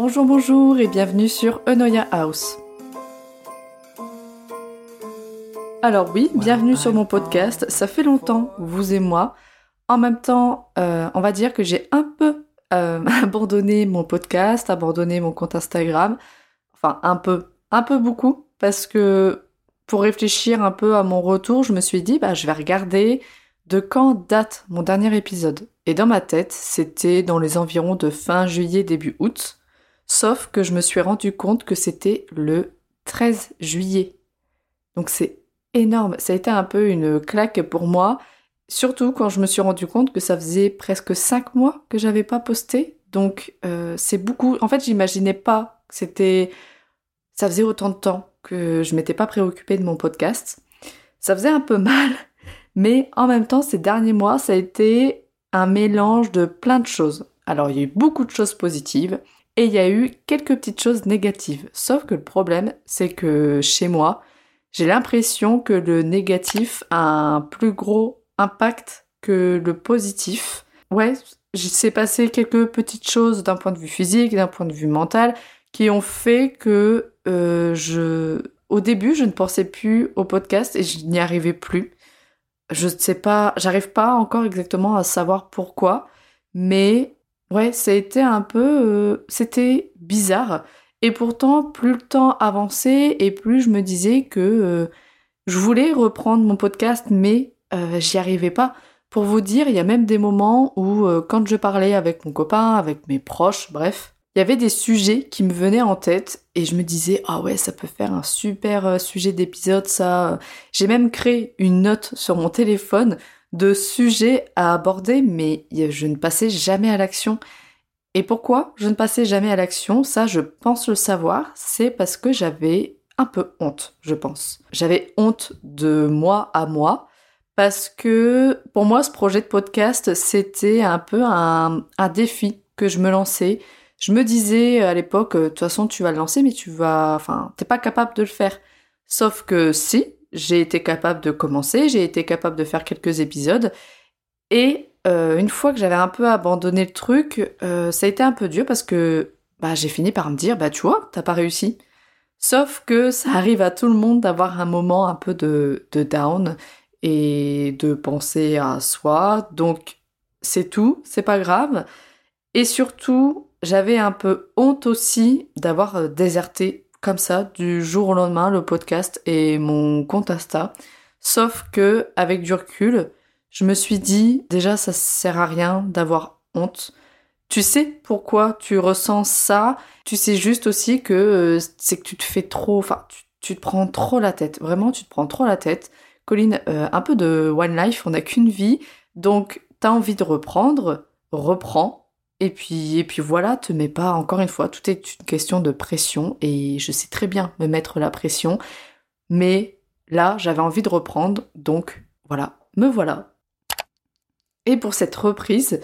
Bonjour, bonjour et bienvenue sur Enoya House. Alors oui, bienvenue sur mon podcast. Ça fait longtemps, vous et moi. En même temps, euh, on va dire que j'ai un peu euh, abandonné mon podcast, abandonné mon compte Instagram. Enfin, un peu, un peu beaucoup, parce que pour réfléchir un peu à mon retour, je me suis dit, bah, je vais regarder de quand date mon dernier épisode. Et dans ma tête, c'était dans les environs de fin juillet, début août. Sauf que je me suis rendu compte que c'était le 13 juillet. Donc c'est énorme. Ça a été un peu une claque pour moi. Surtout quand je me suis rendu compte que ça faisait presque 5 mois que j'avais pas posté. Donc euh, c'est beaucoup. En fait, j'imaginais pas que c'était. Ça faisait autant de temps que je m'étais pas préoccupée de mon podcast. Ça faisait un peu mal, mais en même temps, ces derniers mois, ça a été un mélange de plein de choses. Alors, il y a eu beaucoup de choses positives, et il y a eu quelques petites choses négatives. Sauf que le problème, c'est que chez moi, j'ai l'impression que le négatif a un plus gros impact que le positif. Ouais, s'est passé quelques petites choses d'un point de vue physique, d'un point de vue mental, qui ont fait que euh, je, au début, je ne pensais plus au podcast et je n'y arrivais plus. Je ne sais pas, j'arrive pas encore exactement à savoir pourquoi, mais Ouais, ça a été un peu... Euh, c'était bizarre. Et pourtant, plus le temps avançait et plus je me disais que euh, je voulais reprendre mon podcast, mais euh, j'y arrivais pas. Pour vous dire, il y a même des moments où, quand je parlais avec mon copain, avec mes proches, bref, il y avait des sujets qui me venaient en tête et je me disais, ah ouais, ça peut faire un super sujet d'épisode, ça. J'ai même créé une note sur mon téléphone de sujets à aborder, mais je ne passais jamais à l'action. Et pourquoi je ne passais jamais à l'action? Ça, je pense le savoir, c'est parce que j'avais un peu honte, je pense. J'avais honte de moi à moi, parce que pour moi, ce projet de podcast, c'était un peu un, défi que je me lançais. Je me disais à l'époque, de toute façon, tu vas le lancer, mais tu vas, enfin, t'es pas capable de le faire. Sauf que si, j'ai été capable de commencer, j'ai été capable de faire quelques épisodes. Et euh, une fois que j'avais un peu abandonné le truc, euh, ça a été un peu dur parce que bah, j'ai fini par me dire, bah tu vois, t'as pas réussi. Sauf que ça arrive à tout le monde d'avoir un moment un peu de, de down et de penser à soi. Donc c'est tout, c'est pas grave. Et surtout, j'avais un peu honte aussi d'avoir euh, déserté comme ça du jour au lendemain le podcast et mon compte Insta. Sauf que avec du recul, je me suis dit déjà ça sert à rien d'avoir honte. Tu sais pourquoi tu ressens ça? Tu sais juste aussi que euh, c'est que tu te fais trop, enfin tu, te prends trop la tête. Vraiment, tu te prends trop la tête. Colline, euh, un peu de one life, on n'a qu'une vie, donc t'as envie de reprendre, reprends et puis, et puis voilà, te mets pas, encore une fois, tout est une question de pression et je sais très bien me mettre la pression, mais là, j'avais envie de reprendre, donc voilà, me voilà. Et pour cette reprise,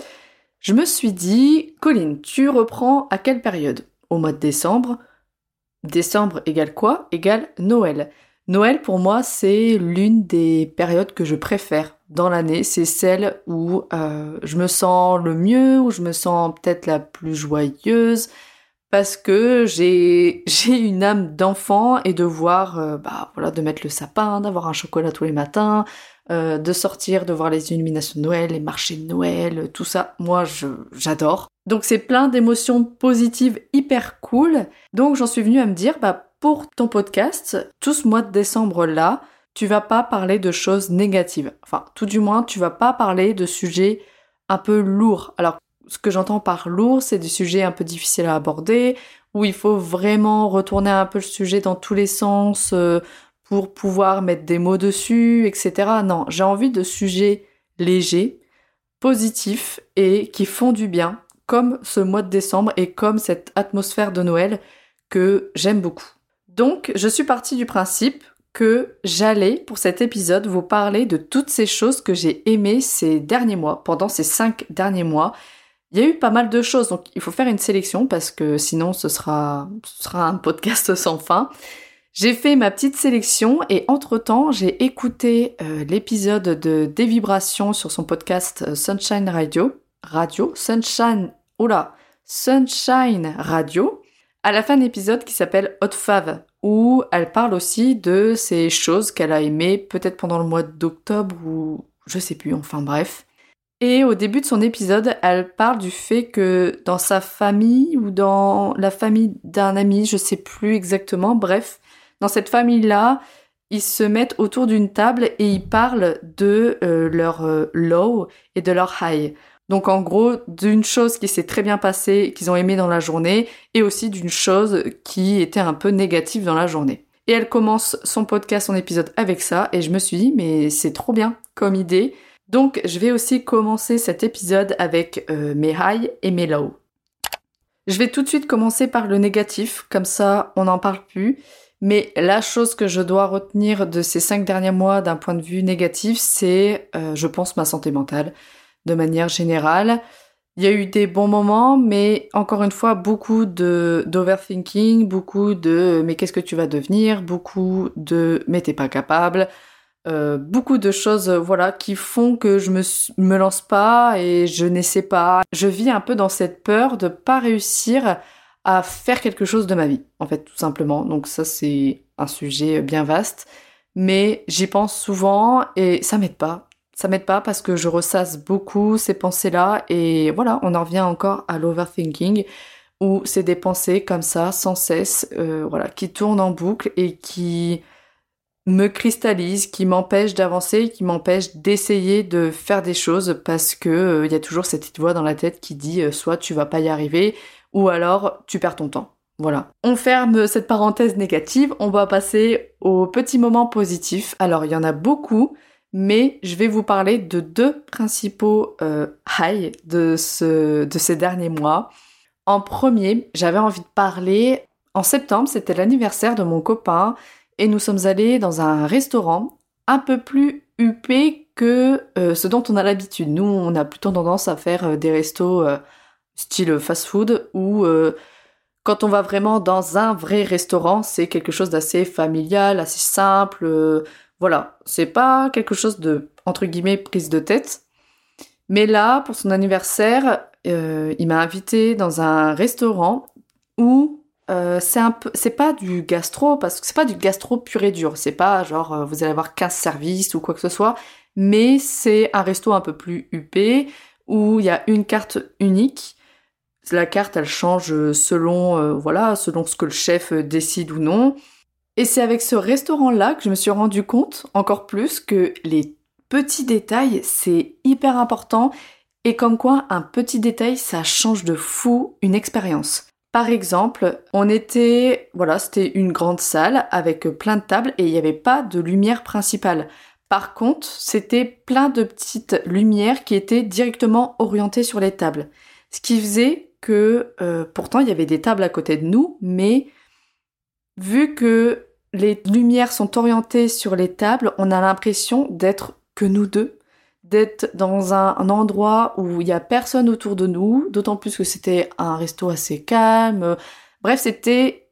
je me suis dit, Colline, tu reprends à quelle période? Au mois de décembre. Décembre égale quoi? Égale Noël. Noël, pour moi, c'est l'une des périodes que je préfère dans l'année. C'est celle où euh, je me sens le mieux, où je me sens peut-être la plus joyeuse, parce que j'ai une âme d'enfant et de voir, euh, bah voilà, de mettre le sapin, d'avoir un chocolat tous les matins, euh, de sortir, de voir les illuminations de Noël, les marchés de Noël, tout ça. Moi, j'adore. Donc c'est plein d'émotions positives hyper cool. Donc j'en suis venue à me dire, bah pour ton podcast, tout ce mois de décembre là, tu vas pas parler de choses négatives. Enfin, tout du moins, tu vas pas parler de sujets un peu lourds. Alors, ce que j'entends par lourd, c'est des sujets un peu difficiles à aborder, où il faut vraiment retourner un peu le sujet dans tous les sens euh, pour pouvoir mettre des mots dessus, etc. Non, j'ai envie de sujets légers, positifs et qui font du bien, comme ce mois de décembre et comme cette atmosphère de Noël que j'aime beaucoup. Donc, je suis partie du principe que j'allais, pour cet épisode, vous parler de toutes ces choses que j'ai aimées ces derniers mois, pendant ces cinq derniers mois. Il y a eu pas mal de choses, donc il faut faire une sélection parce que sinon ce sera, un podcast sans fin. J'ai fait ma petite sélection et entre-temps, j'ai écouté euh, l'épisode de Des Vibrations sur son podcast euh, Sunshine Radio. Radio? Sunshine, oula, Sunshine Radio à la fin de l'épisode qui s'appelle Hot Fave, où elle parle aussi de ces choses qu'elle a aimées peut-être pendant le mois d'octobre ou je sais plus, enfin bref. Et au début de son épisode, elle parle du fait que dans sa famille ou dans la famille d'un ami, je sais plus exactement, bref, dans cette famille-là, ils se mettent autour d'une table et ils parlent de euh, leur euh, low et de leur high. Donc en gros, d'une chose qui s'est très bien passée, qu'ils ont aimé dans la journée, et aussi d'une chose qui était un peu négative dans la journée. Et elle commence son podcast, son épisode avec ça, et je me suis dit, mais c'est trop bien comme idée. Donc je vais aussi commencer cet épisode avec euh, mes high et mes low. Je vais tout de suite commencer par le négatif, comme ça on n'en parle plus. Mais la chose que je dois retenir de ces cinq derniers mois d'un point de vue négatif, c'est, euh, je pense, ma santé mentale de manière générale. Il y a eu des bons moments, mais encore une fois, beaucoup de d'overthinking, beaucoup de mais qu'est-ce que tu vas devenir, beaucoup de mais t'es pas capable, euh, beaucoup de choses, voilà, qui font que je me me lance pas et je n'essaie pas. Je vis un peu dans cette peur de pas réussir à faire quelque chose de ma vie, en fait, tout simplement. Donc ça, c'est un sujet bien vaste, mais j'y pense souvent et ça m'aide pas ça m'aide pas parce que je ressasse beaucoup ces pensées-là et voilà, on en revient encore à l'overthinking où c'est des pensées comme ça, sans cesse, euh, voilà, qui tournent en boucle et qui me cristallisent, qui m'empêchent d'avancer, qui m'empêchent d'essayer de faire des choses parce que euh, il y a toujours cette petite voix dans la tête qui dit euh, soit tu vas pas y arriver ou alors tu perds ton temps. Voilà. On ferme cette parenthèse négative, on va passer aux petits moments positifs. Alors il y en a beaucoup mais je vais vous parler de deux principaux euh, highs de, ce, de ces derniers mois. En premier, j'avais envie de parler, en septembre, c'était l'anniversaire de mon copain, et nous sommes allés dans un restaurant un peu plus huppé que euh, ce dont on a l'habitude. Nous, on a plutôt tendance à faire euh, des restos style fast-food, où quand on va vraiment dans un vrai restaurant, c'est quelque chose d'assez familial, assez simple voilà, c'est pas quelque chose de, entre guillemets, prise de tête. Mais là, pour son anniversaire, euh, il m'a invité dans un restaurant où euh, c'est un peu, c'est pas du gastro, parce que c'est pas du gastro pur et dur. C'est pas genre, euh, vous allez avoir 15 services ou quoi que ce soit. Mais c'est un resto un peu plus huppé, où il y a une carte unique. La carte, elle change selon, voilà, selon ce que le chef décide ou non. Et c'est avec ce restaurant-là que je me suis rendu compte encore plus que les petits détails, c'est hyper important et comme quoi un petit détail, ça change de fou une expérience. Par exemple, on était, voilà, c'était une grande salle avec plein de tables et il n'y avait pas de lumière principale. Par contre, c'était plein de petites lumières qui étaient directement orientées sur les tables. Ce qui faisait que, euh, pourtant, il y avait des tables à côté de nous, mais vu que les lumières sont orientées sur les tables, on a l'impression d'être que nous deux, d'être dans un, endroit où il y a personne autour de nous, d'autant plus que c'était un resto assez calme. Bref, c'était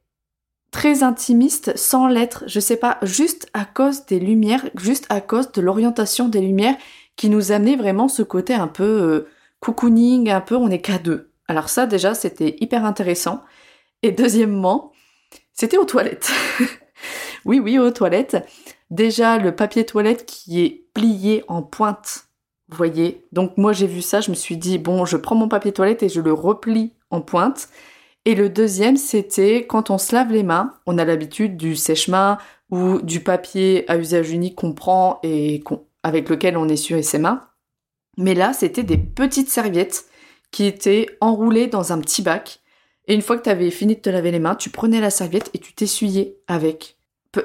très intimiste sans l'être, je sais pas, juste à cause des lumières, juste à cause de l'orientation des lumières qui nous amenait vraiment ce côté un peu euh, cocooning, un peu on est qu'à deux. Alors ça déjà c'était hyper intéressant. Et deuxièmement, c'était aux toilettes. oui, oui, aux toilettes. Déjà, le papier toilette qui est plié en pointe. Vous voyez Donc moi j'ai vu ça, je me suis dit, bon, je prends mon papier toilette et je le replie en pointe. Et le deuxième, c'était quand on se lave les mains, on a l'habitude du sèche-main ou du papier à usage unique qu'on prend et avec lequel on essuie ses mains. Mais là, c'était des petites serviettes qui étaient enroulées dans un petit bac et une fois que tu avais fini de te laver les mains, tu prenais la serviette et tu t'essuyais avec.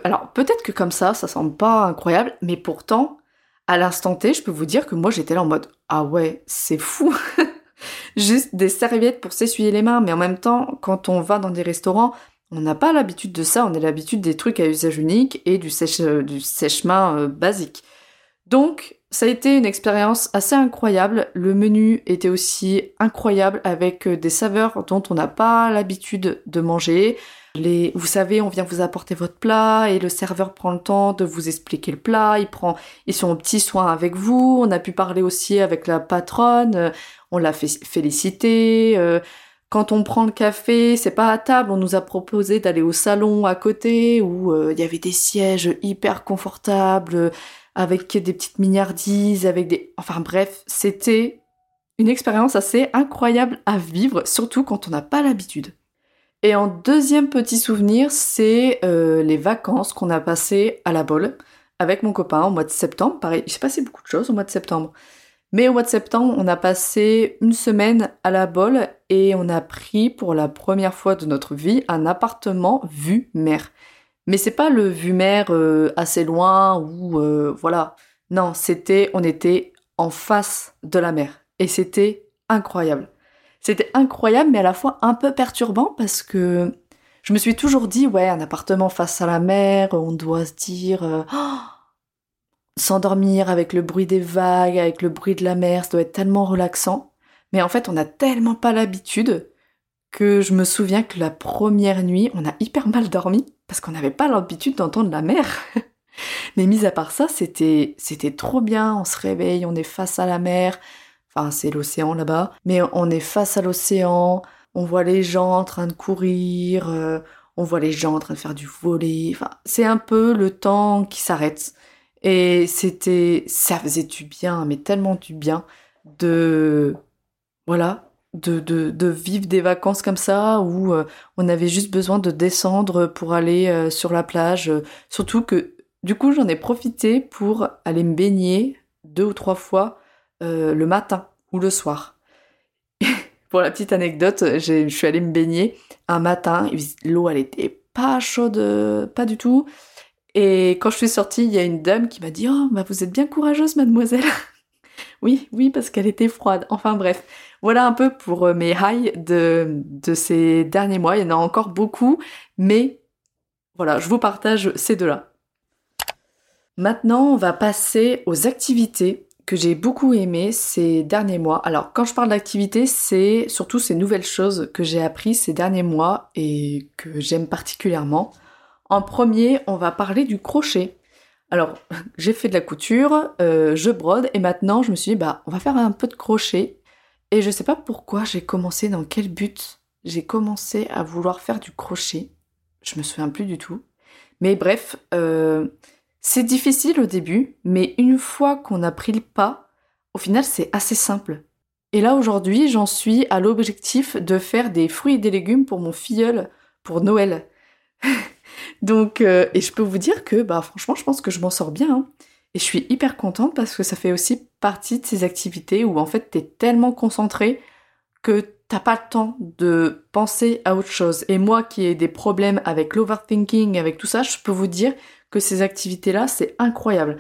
Alors peut-être que comme ça, ça semble pas incroyable, mais pourtant, à l'instant T, je peux vous dire que moi j'étais là en mode ah ouais, c'est fou. Juste des serviettes pour s'essuyer les mains, mais en même temps, quand on va dans des restaurants, on n'a pas l'habitude de ça, on a l'habitude des trucs à usage unique et du du sèche-main euh, basique. Donc ça a été une expérience assez incroyable. Le menu était aussi incroyable avec euh, des saveurs dont on n'a pas l'habitude de manger. Vous savez, on vient vous apporter votre plat et le serveur prend le temps de vous expliquer le plat. Il prend, ils sont en petit soin avec vous. On a pu parler aussi avec la patronne. Euh, on l'a fait féliciter. Euh, Quand on prend le café, c'est pas à table, on nous a proposé d'aller au salon à côté où euh, il y avait des sièges hyper confortables avec des petites mignardises, avec des enfin bref, c'était une expérience assez incroyable à vivre, surtout quand on n'a pas l'habitude. Et en deuxième petit souvenir, c'est euh, les vacances qu'on a passées à la Bolle avec mon copain au mois de septembre. Pareil, il s'est passé beaucoup de choses au mois de septembre. Mais au mois de septembre, on a passé une semaine à la Bolle et on a pris pour la première fois de notre vie un appartement vue mer. Mais c'est pas le vue mer euh, assez loin ou euh, voilà. Non, c'était, on était en face de la mer et c'était incroyable. C'était incroyable, mais à la fois un peu perturbant parce que je me suis toujours dit, ouais, un appartement face à la mer, on doit se dire, euh, oh, s'endormir avec le bruit des vagues, avec le bruit de la mer, ça doit être tellement relaxant. Mais en fait, on n'a tellement pas l'habitude que je me souviens que la première nuit, on a hyper mal dormi parce qu'on n'avait pas l'habitude d'entendre la mer. Mais mis à part ça, c'était c'était trop bien. On se réveille, on est face à la mer. Enfin, c'est l'océan là-bas, mais on est face à l'océan. On voit les gens en train de courir. Euh, on voit les gens en train de faire du volet. Enfin, c'est un peu le temps qui s'arrête. Et c'était, ça faisait du bien, mais tellement du bien de, voilà, de, de, de vivre des vacances comme ça où euh, on avait juste besoin de descendre pour aller euh, sur la plage. surtout que, du coup, j'en ai profité pour aller me baigner deux ou trois fois euh, le matin ou le soir. pour la petite anecdote, je suis allée me baigner un matin. L'eau, elle était pas chaude, pas du tout. Et quand je suis sortie, il y a une dame qui m'a dit Oh, bah vous êtes bien courageuse, mademoiselle. oui, oui, parce qu'elle était froide. Enfin bref, voilà un peu pour euh, mes highs de, de ces derniers mois. Il y en a encore beaucoup, mais voilà, je vous partage ces deux-là. Maintenant, on va passer aux activités que j'ai beaucoup aimées ces derniers mois. Alors, quand je parle d'activités, c'est surtout ces nouvelles choses que j'ai apprises ces derniers mois et que j'aime particulièrement. En premier, on va parler du crochet. Alors, j'ai fait de la couture, euh, je brode, et maintenant je me suis dit, bah, on va faire un peu de crochet. Et je sais pas pourquoi j'ai commencé, dans quel but j'ai commencé à vouloir faire du crochet. Je me souviens plus du tout. Mais bref, euh, c'est difficile au début, mais une fois qu'on a pris le pas, au final c'est assez simple. Et là aujourd'hui, j'en suis à l'objectif de faire des fruits et des légumes pour mon filleul pour Noël. Donc, euh, et je peux vous dire que, bah, franchement, je pense que je m'en sors bien. Hein. Et je suis hyper contente parce que ça fait aussi partie de ces activités où en fait t'es tellement concentré que t'as pas le temps de penser à autre chose. Et moi qui ai des problèmes avec l'overthinking, avec tout ça, je peux vous dire que ces activités-là, c'est incroyable.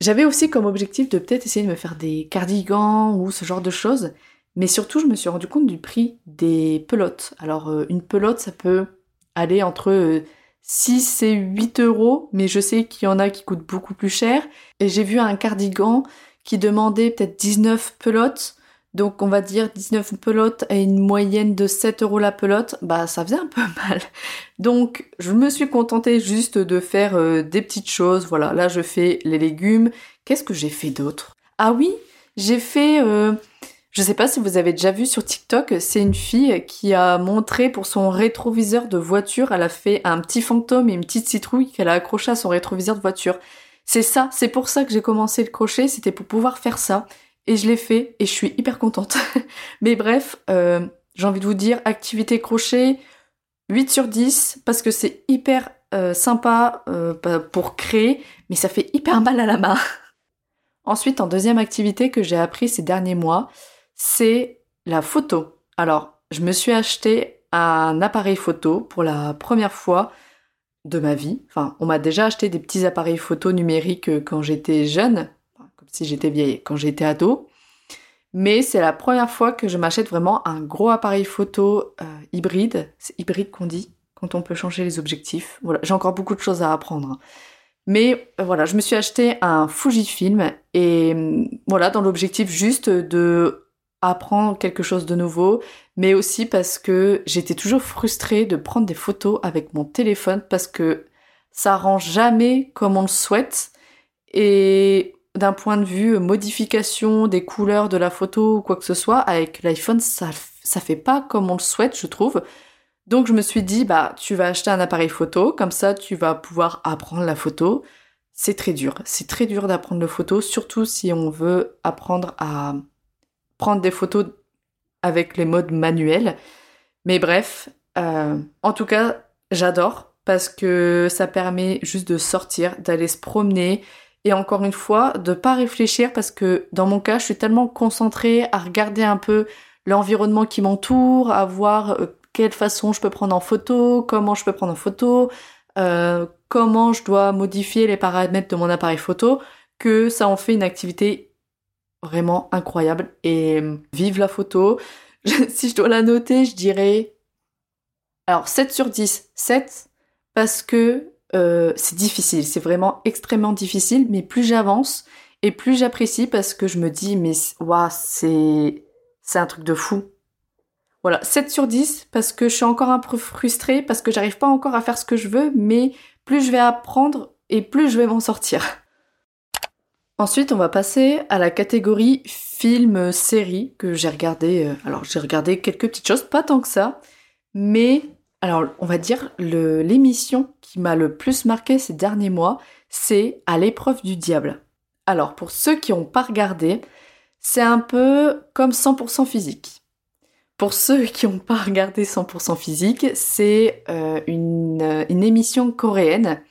J'avais aussi comme objectif de peut-être essayer de me faire des cardigans ou ce genre de choses, mais surtout je me suis rendu compte du prix des pelotes. Alors euh, une pelote, ça peut aller entre 6 euh, et 8 euros, mais je sais qu'il y en a qui coûtent beaucoup plus cher. Et j'ai vu un cardigan qui demandait peut-être 19 pelotes. Donc on va dire 19 pelotes à une moyenne de 7 euros la pelote, bah ça faisait un peu mal. Donc je me suis contentée juste de faire euh, des petites choses. Voilà, là je fais les légumes. Qu'est-ce que j'ai fait d'autre? Ah oui, j'ai fait euh, je sais pas si vous avez déjà vu sur TikTok, c'est une fille qui a montré pour son rétroviseur de voiture, elle a fait un petit fantôme et une petite citrouille qu'elle a accroché à son rétroviseur de voiture. C'est ça, c'est pour ça que j'ai commencé le crochet, c'était pour pouvoir faire ça. Et je l'ai fait et je suis hyper contente. Mais bref, euh, j'ai envie de vous dire, activité crochet, 8 sur 10, parce que c'est hyper euh, sympa euh, pour créer, mais ça fait hyper mal à la main. Ensuite, en deuxième activité que j'ai appris ces derniers mois, c'est la photo. Alors, je me suis acheté un appareil photo pour la première fois de ma vie. Enfin, on m'a déjà acheté des petits appareils photo numériques quand j'étais jeune, si j'étais vieille, quand j'étais ado. Mais c'est la première fois que je m'achète vraiment un gros appareil photo euh, hybride. C'est hybride qu'on dit quand on peut changer les objectifs. Voilà, j'ai encore beaucoup de choses à apprendre. Mais euh, voilà, je me suis acheté un Fujifilm et voilà, dans l'objectif juste de apprendre quelque chose de nouveau, mais aussi parce que j'étais toujours frustrée de prendre des photos avec mon téléphone parce que ça rend jamais comme on le souhaite. Et d'un point de vue modification des couleurs de la photo ou quoi que ce soit, avec l'iPhone, ça ça fait pas comme on le souhaite, je trouve. Donc je me suis dit, bah tu vas acheter un appareil photo, comme ça tu vas pouvoir apprendre la photo. C'est très dur, c'est très dur d'apprendre la photo, surtout si on veut apprendre à prendre des photos avec les modes manuels. Mais bref, euh, en tout cas, j'adore parce que ça permet juste de sortir, d'aller se promener et encore une fois, de pas réfléchir parce que dans mon cas, je suis tellement concentrée à regarder un peu l'environnement qui m'entoure, à voir euh, quelle façon je peux prendre en photo, comment je peux prendre en photo, euh, comment je dois modifier les paramètres de mon appareil photo, que ça en fait une activité vraiment incroyable. Et euh, vive la photo. si je dois la noter, je dirais... Alors 7 sur 10. 7 parce que euh, c'est difficile, c'est vraiment extrêmement difficile, mais plus j'avance et plus j'apprécie parce que je me dis, mais waouh, c'est, c'est un truc de fou. Voilà, 7 sur 10 parce que je suis encore un peu frustrée, parce que j'arrive pas encore à faire ce que je veux, mais plus je vais apprendre et plus je vais m'en sortir. Ensuite, on va passer à la catégorie film-série que j'ai regardé. Euh, alors, j'ai regardé quelques petites choses, pas tant que ça, mais alors, on va dire l'émission qui m'a le plus marqué ces derniers mois, c'est À l'épreuve du diable. Alors, pour ceux qui n'ont pas regardé, c'est un peu comme 100% physique. Pour ceux qui n'ont pas regardé 100% physique, c'est euh, une, une émission coréenne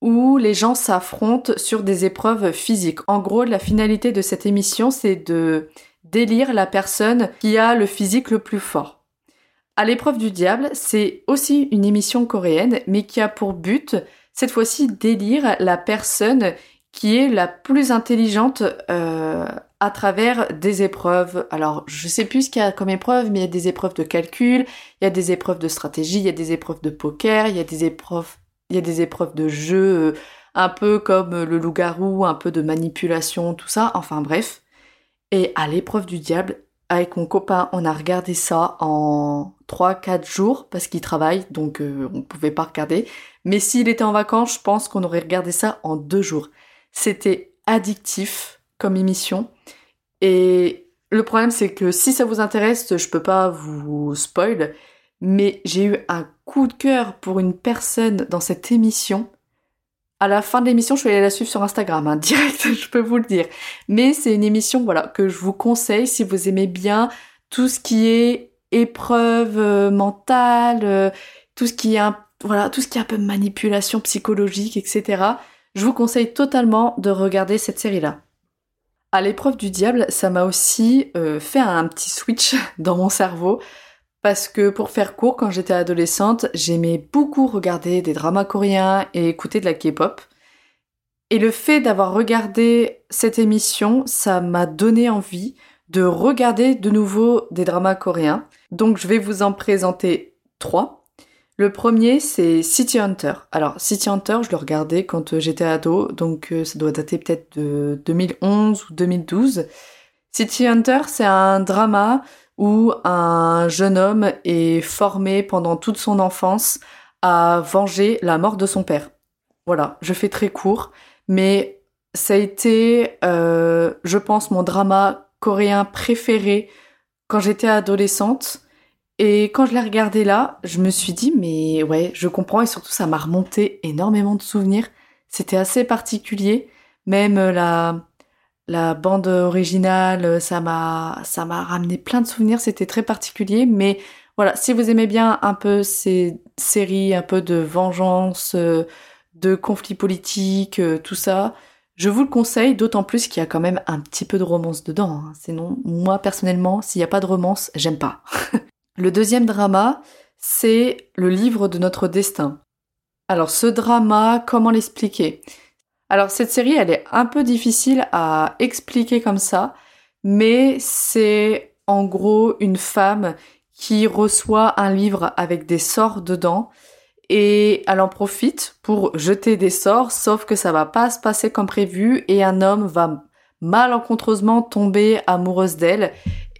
où les gens s'affrontent sur des épreuves physiques. En gros, la finalité de cette émission, c'est de délire la personne qui a le physique le plus fort. À l'épreuve du diable, c'est aussi une émission coréenne, mais qui a pour but, cette fois-ci, d'élire la personne qui est la plus intelligente euh, à travers des épreuves. Alors, je sais plus ce qu'il y a comme épreuve, mais il y a des épreuves de calcul, il y a des épreuves de stratégie, il y a des épreuves de poker, il y a des épreuves, il y a des épreuves de jeu, euh, un peu comme le loup-garou, un peu de manipulation, tout ça. Enfin bref. Et à l'épreuve du diable, avec mon copain, on a regardé ça en 3-4 jours parce qu'il travaille, donc euh, on pouvait pas regarder. Mais s'il était en vacances, je pense qu'on aurait regardé ça en deux jours. C'était addictif comme émission. Et le problème, c'est que si ça vous intéresse, je peux pas vous spoil, mais j'ai eu un coup de cœur pour une personne dans cette émission à la fin de l'émission, je vais aller la suivre sur Instagram, hein, direct, je peux vous le dire. Mais c'est une émission, voilà, que je vous conseille si vous aimez bien tout ce qui est épreuve euh, mentale, euh, tout ce qui est un, voilà, tout ce qui est un peu manipulation psychologique, etc. Je vous conseille totalement de regarder cette série-là. À l'épreuve du diable, ça m'a aussi euh, fait un petit switch dans mon cerveau parce que pour faire court, quand j'étais adolescente, j'aimais beaucoup regarder des dramas coréens et écouter de la K-pop. Et le fait d'avoir regardé cette émission, ça m'a donné envie de regarder de nouveau des dramas coréens. Donc je vais vous en présenter trois. Le premier, c'est City Hunter. Alors, City Hunter, je le regardais quand euh, j'étais ado, donc euh, ça doit dater peut-être de 2011 ou 2012. City Hunter, c'est un drama où un jeune homme est formé pendant toute son enfance à venger la mort de son père. Voilà, je fais très court, mais ça a été, euh, je pense, mon drama coréen préféré quand j'étais adolescente. Et quand je l'ai regardé là, je me suis dit, mais ouais, je comprends et surtout ça m'a remonté énormément de souvenirs. C'était assez particulier. Même la, la bande originale, ça m'a, ça m'a ramené plein de souvenirs, c'était très particulier, mais voilà, si vous aimez bien un peu ces séries, un peu de vengeance, euh, de conflits politiques, euh, tout ça, je vous le conseille, d'autant plus qu'il y a quand même un petit peu de romance dedans. Hein. Sinon, moi personnellement, s'il n'y a pas de romance, j'aime pas. le deuxième drama, c'est le livre de notre destin. Alors ce drama, comment l'expliquer? Alors cette série, elle est un peu difficile à expliquer comme ça, mais c'est en gros une femme qui reçoit un livre avec des sorts dedans et elle en profite pour jeter des sorts, sauf que ça va pas se passer comme prévu et un homme va malencontreusement tomber amoureuse d'elle.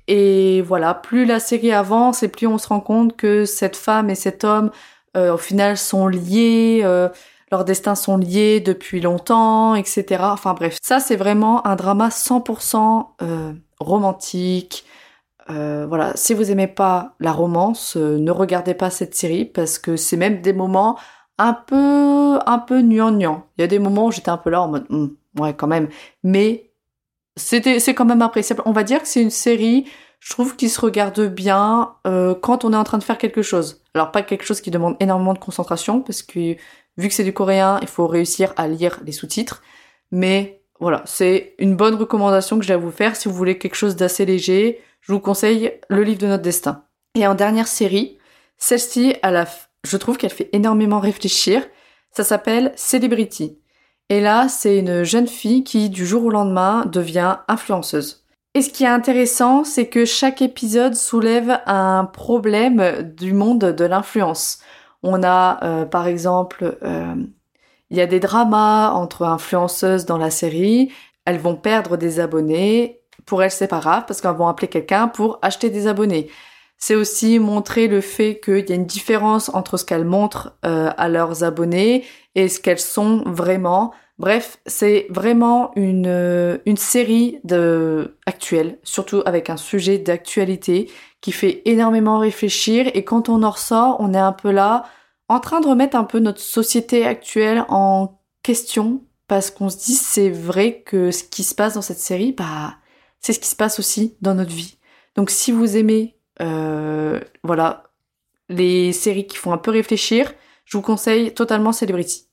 Et voilà, plus la série avance et plus on se rend compte que cette femme et cet homme, euh, au final, sont liés. Euh, leurs destins sont liés depuis longtemps, etc. Enfin bref, ça c'est vraiment un drama 100% euh, romantique, euh, voilà, si vous aimez pas la romance, euh, ne regardez pas cette série parce que c'est même des moments un peu, un peu nuant Il y a des moments où j'étais un peu là en mode, hmm, ouais, quand même. Mais c'était, c'est quand même appréciable. On va dire que c'est une série, je trouve, qui se regarde bien euh, quand on est en train de faire quelque chose. Alors pas quelque chose qui demande énormément de concentration parce que vu que c'est du coréen, il faut réussir à lire les sous-titres. Mais voilà, c'est une bonne recommandation que j'ai à vous faire si vous voulez quelque chose d'assez léger. Je vous conseille le livre de notre destin. Et en dernière série, celle-ci, je trouve qu'elle fait énormément réfléchir. Ça s'appelle Celebrity. Et là, c'est une jeune fille qui, du jour au lendemain, devient influenceuse. Et ce qui est intéressant, c'est que chaque épisode soulève un problème du monde de l'influence. On a, euh, par exemple, euh, il y a des dramas entre influenceuses dans la série. Elles vont perdre des abonnés. Pour elles, c'est pas grave parce qu'elles vont appeler quelqu'un pour acheter des abonnés. C'est aussi montrer le fait qu'il y a une différence entre ce qu'elles montrent euh, à leurs abonnés et ce qu'elles sont vraiment. Bref, c'est vraiment une, euh, une série de actuelle, surtout avec un sujet d'actualité qui fait énormément réfléchir et quand on en ressort, on est un peu là en train de remettre un peu notre société actuelle en question parce qu'on se dit c'est vrai que ce qui se passe dans cette série, bah c'est ce qui se passe aussi dans notre vie. Donc si vous aimez euh, voilà les séries qui font un peu réfléchir, je vous conseille totalement Celebrity.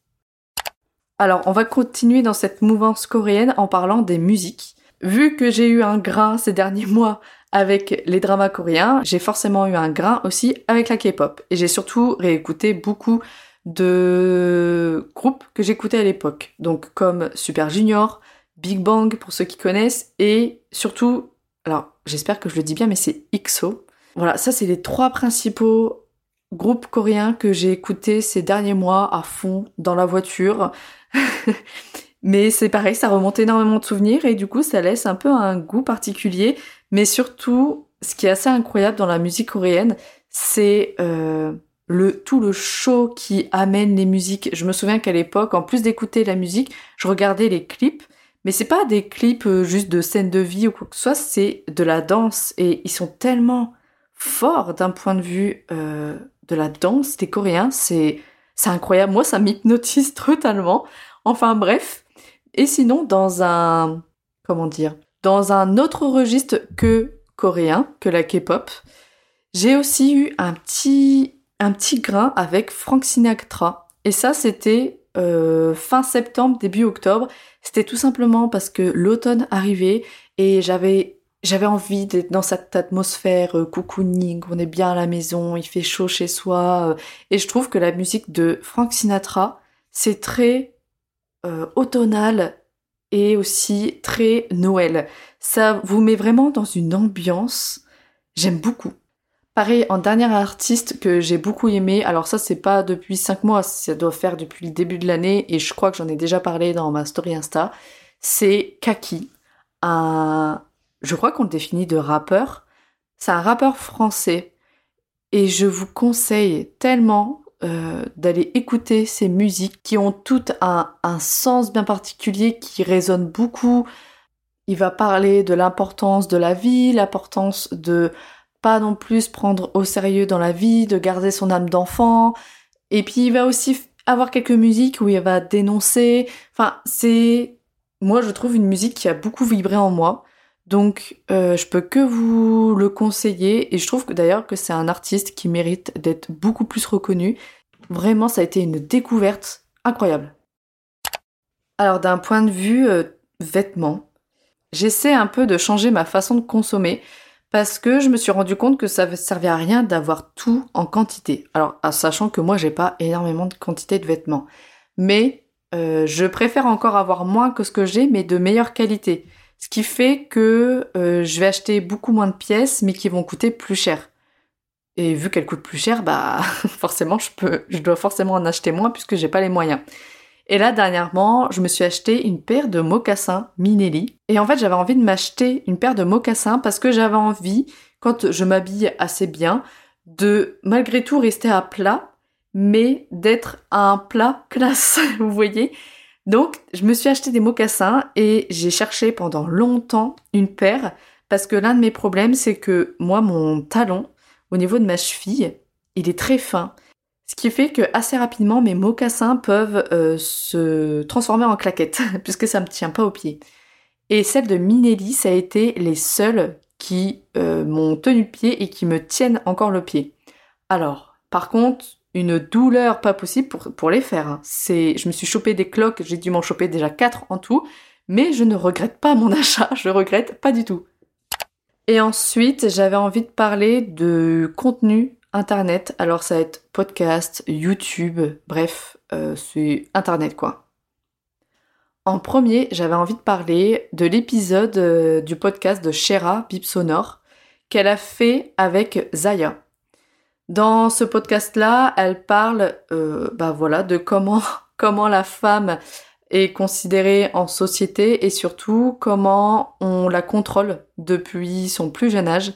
Alors on va continuer dans cette mouvance coréenne en parlant des musiques. Vu que j'ai eu un grain ces derniers mois avec les dramas coréens, j'ai forcément eu un grain aussi avec la K-pop. Et j'ai surtout réécouté beaucoup de groupes que j'écoutais à l'époque. Donc comme Super Junior, Big Bang pour ceux qui connaissent, et surtout, alors j'espère que je le dis bien, mais c'est EXO. Voilà, ça c'est les trois principaux groupes coréens que j'ai écoutés ces derniers mois à fond dans la voiture. mais c'est pareil, ça remonte énormément de souvenirs et du coup ça laisse un peu un goût particulier. Mais surtout, ce qui est assez incroyable dans la musique coréenne, c'est euh, le tout le show qui amène les musiques. Je me souviens qu'à l'époque, en plus d'écouter la musique, je regardais les clips. Mais c'est pas des clips euh, juste de scènes de vie ou quoi que ce soit, c'est de la danse. Et ils sont tellement forts d'un point de vue euh, de la danse des Coréens. C'est, c'est incroyable. Moi, ça m'hypnotise totalement. Enfin bref. Et sinon, dans un, comment dire, dans un autre registre que coréen, que la K-pop, j'ai aussi eu un petit, un petit grain avec Frank Sinatra. Et ça, c'était euh, fin septembre, début octobre. C'était tout simplement parce que l'automne arrivait et j'avais j'avais envie d'être dans cette atmosphère euh, cocooning, on est bien à la maison, il fait chaud chez soi. Euh, et je trouve que la musique de Frank Sinatra, c'est très euh, automnal et aussi très Noël. Ça vous met vraiment dans une ambiance. J'aime beaucoup. Pareil, en dernier artiste que j'ai beaucoup aimé, alors ça c'est pas depuis 5 mois, ça doit faire depuis le début de l'année et je crois que j'en ai déjà parlé dans ma story Insta, c'est Kaki, un... je crois qu'on le définit de rappeur. C'est un rappeur français et je vous conseille tellement euh, d'aller écouter ces musiques qui ont toutes un, un, sens bien particulier, qui résonnent beaucoup. Il va parler de l'importance de la vie, l'importance de pas non plus prendre au sérieux dans la vie, de garder son âme d'enfant. Et puis il va aussi avoir quelques musiques où il va dénoncer. Enfin, c'est moi je trouve une musique qui a beaucoup vibré en moi. Donc euh, je peux que vous le conseiller et je trouve d'ailleurs que c'est un artiste qui mérite d'être beaucoup plus reconnu. Vraiment ça a été une découverte incroyable. Alors d'un point de vue euh, vêtements, j'essaie un peu de changer ma façon de consommer parce que je me suis rendu compte que ça ne servait à rien d'avoir tout en quantité. Alors sachant que moi j'ai pas énormément de quantité de vêtements, mais euh, je préfère encore avoir moins que ce que j'ai mais de meilleure qualité. Ce qui fait que euh, je vais acheter beaucoup moins de pièces, mais qui vont coûter plus cher. Et vu qu'elles coûtent plus cher, bah forcément je peux, je dois forcément en acheter moins puisque j'ai pas les moyens. Et là dernièrement, je me suis acheté une paire de mocassins Minelli. Et en fait, j'avais envie de m'acheter une paire de mocassins parce que j'avais envie, quand je m'habille assez bien, de malgré tout rester à plat, mais d'être à un plat classe, vous voyez donc, je me suis acheté des mocassins et j'ai cherché pendant longtemps une paire Parce que l'un de mes problèmes, c'est que moi, mon talon, au niveau de ma cheville, il est très fin. Ce qui fait que assez rapidement, mes mocassins peuvent euh, se transformer en claquettes, puisque ça me tient pas aux pieds. Et celle de Minelli, ça a été les seules qui euh, m'ont tenu le pied et qui me tiennent encore le pied. Alors, par contre, une douleur pas possible pour, les faire. Hein. Je me suis chopé des cloques, j'ai dû m'en choper déjà quatre en tout, mais je ne regrette pas mon achat, je regrette pas du tout. Et ensuite, j'avais envie de parler de contenu internet. Alors ça va être podcast, YouTube, bref, euh, c'est internet quoi. En premier, j'avais envie de parler de l'épisode euh, du podcast de Shera, Bip Sonore, qu'elle a fait avec Zaya. Dans ce podcast-là, elle parle, euh, bah voilà, de comment comment la femme est considérée en société et surtout comment on la contrôle depuis son plus jeune âge.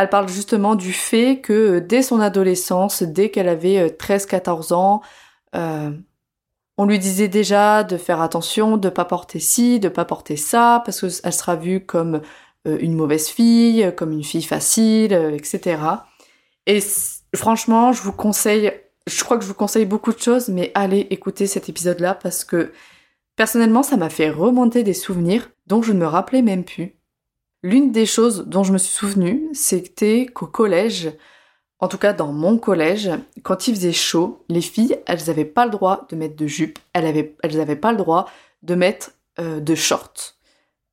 Elle parle justement du fait que dès son adolescence, dès qu'elle avait 13-14 ans, euh, on lui disait déjà de faire attention, de pas porter ci, de pas porter ça, parce qu'elle sera vue comme euh, une mauvaise fille, comme une fille facile, etc. Et franchement, je vous conseille, je crois que je vous conseille beaucoup de choses, mais allez écouter cet épisode-là parce que personnellement, ça m'a fait remonter des souvenirs dont je ne me rappelais même plus. L'une des choses dont je me suis souvenue, c'était qu'au collège, en tout cas dans mon collège, quand il faisait chaud, les filles, elles n'avaient pas le droit de mettre de jupe, elles n'avaient elles pas le droit de mettre euh, de shorts.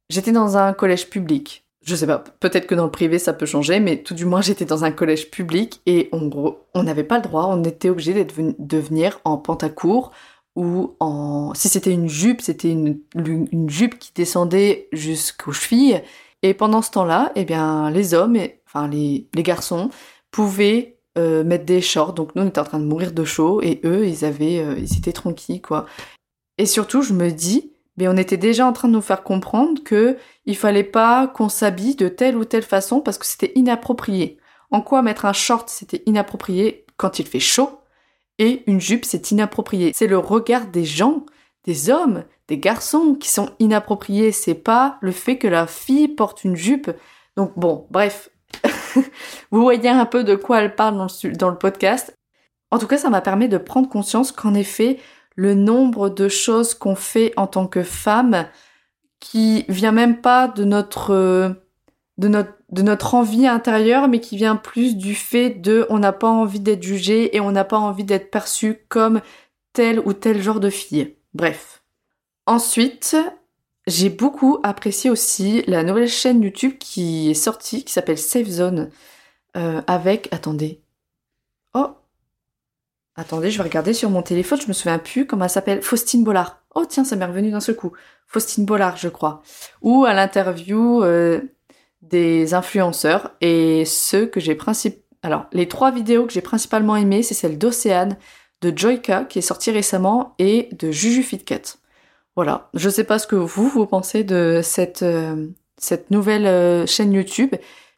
J'étais dans un collège public je sais pas, peut-être que dans le privé ça peut changer, mais tout du moins j'étais dans un collège public et en gros, on n'avait pas le droit, on était obligé de venir en pantacourt ou en... Si c'était une jupe, c'était une, une, jupe qui descendait jusqu'aux chevilles. Et pendant ce temps-là, eh bien, les hommes, enfin les, les garçons, pouvaient euh, mettre des shorts. Donc nous, on était en train de mourir de chaud et eux, ils avaient, euh, ils étaient tranquilles, quoi. Et surtout, je me dis, mais on était déjà en train de nous faire comprendre que il fallait pas qu'on s'habille de telle ou telle façon parce que c'était inapproprié. En quoi mettre un short c'était inapproprié quand il fait chaud et une jupe c'est inapproprié? C'est le regard des gens, des hommes, des garçons qui sont inappropriés. C'est pas le fait que la fille porte une jupe. Donc bon, bref. Vous voyez un peu de quoi elle parle dans le, podcast. En tout cas, ça m'a permis de prendre conscience qu'en effet, le nombre de choses qu'on fait en tant que femme qui vient même pas de notre notre de notre envie intérieure mais qui vient plus du fait de on n'a pas envie d'être jugé et on n'a pas envie d'être perçu comme tel ou tel genre de fille. Bref. Ensuite, j'ai beaucoup apprécié aussi la nouvelle chaîne YouTube qui est sortie qui s'appelle Safe Zone euh, avec attendez. Oh, Attendez, je vais regarder sur mon téléphone, je me souviens plus comment elle s'appelle. Faustine Bollard. Oh tiens, ça m'est revenu d'un seul coup. Faustine Bollard, je crois. Ou à l'interview euh, des influenceurs et ceux que j'ai principalement... Alors, les trois vidéos que j'ai principalement aimées, c'est celle d'Océane, de Joyka, qui est sortie récemment, et de Juju Fitcat. Voilà. Je sais pas ce que vous, vous pensez de cette, euh, nouvelle euh, chaîne YouTube,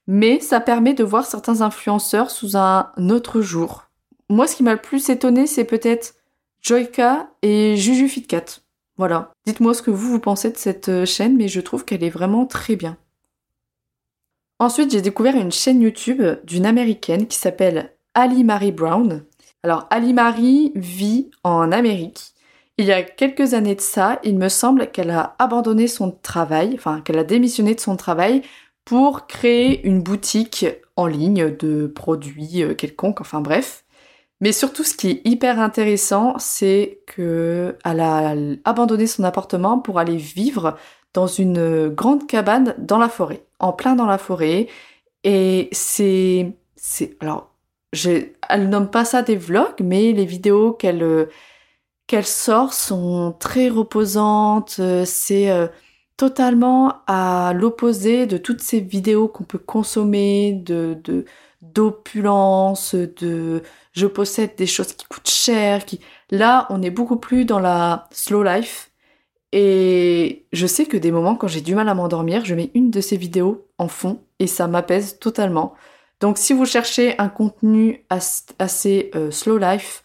mais ça permet de voir certains influenceurs sous un autre jour moi, ce qui m'a le plus étonné, c'est peut-être Joyka et Juju Fitcat. Voilà. Dites-moi ce que vous, vous pensez de cette euh, chaîne, mais je trouve qu'elle est vraiment très bien. Ensuite, j'ai découvert une chaîne YouTube d'une américaine qui s'appelle Ali Marie Brown. Alors, Ali Marie vit en Amérique. Il y a quelques années de ça, il me semble qu'elle a abandonné son travail, enfin qu'elle a démissionné de son travail pour créer une boutique en ligne de produits euh, quelconques, enfin bref. Mais surtout, ce qui est hyper intéressant, c'est que elle a abandonné son appartement pour aller vivre dans une grande cabane dans la forêt, en plein dans la forêt. Et c'est, c'est, alors, elle nomme pas ça des vlogs, mais les vidéos qu'elle qu'elle sort sont très reposantes. C'est euh, totalement à l'opposé de toutes ces vidéos qu'on peut consommer d'opulence, de je possède des choses qui coûtent cher, là on est beaucoup plus dans la slow life et je sais que des moments quand j'ai du mal à m'endormir, je mets une de ces vidéos en fond et ça m'apaise totalement. Donc si vous cherchez un contenu assez euh, slow life,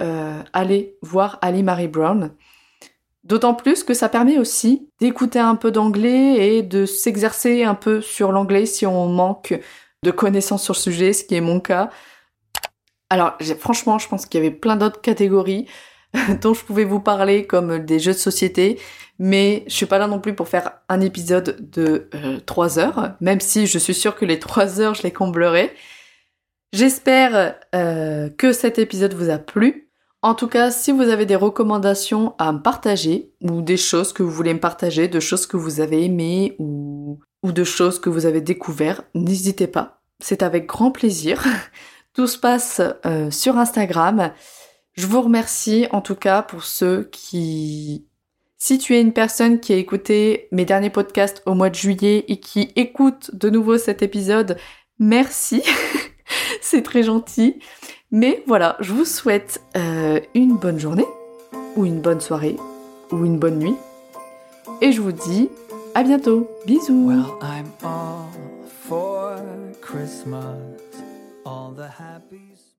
euh, allez voir Ali Marie Brown. D'autant plus que ça permet aussi d'écouter un peu d'anglais et de s'exercer un peu sur l'anglais si on manque de connaissances sur le sujet, ce qui est mon cas. Alors franchement, je pense qu'il y avait plein d'autres catégories dont je pouvais vous parler, comme des jeux de société, mais je suis pas là non plus pour faire un épisode de euh, 3 heures, même si je suis sûre que les 3 heures, je les comblerai. J'espère euh, que cet épisode vous a plu. En tout cas, si vous avez des recommandations à me partager, ou des choses que vous voulez me partager, de choses que vous avez aimées, ou, de choses que vous avez découvertes, n'hésitez pas. C'est avec grand plaisir. Tout se passe euh, sur Instagram. Je vous remercie en tout cas pour ceux qui... Si tu es une personne qui a écouté mes derniers podcasts au mois de juillet et qui écoute de nouveau cet épisode, merci. C'est très gentil. Mais voilà, je vous souhaite euh, une bonne journée, ou une bonne soirée, ou une bonne nuit. Et je vous dis à bientôt. Bisous. Well, I'm all for Christmas.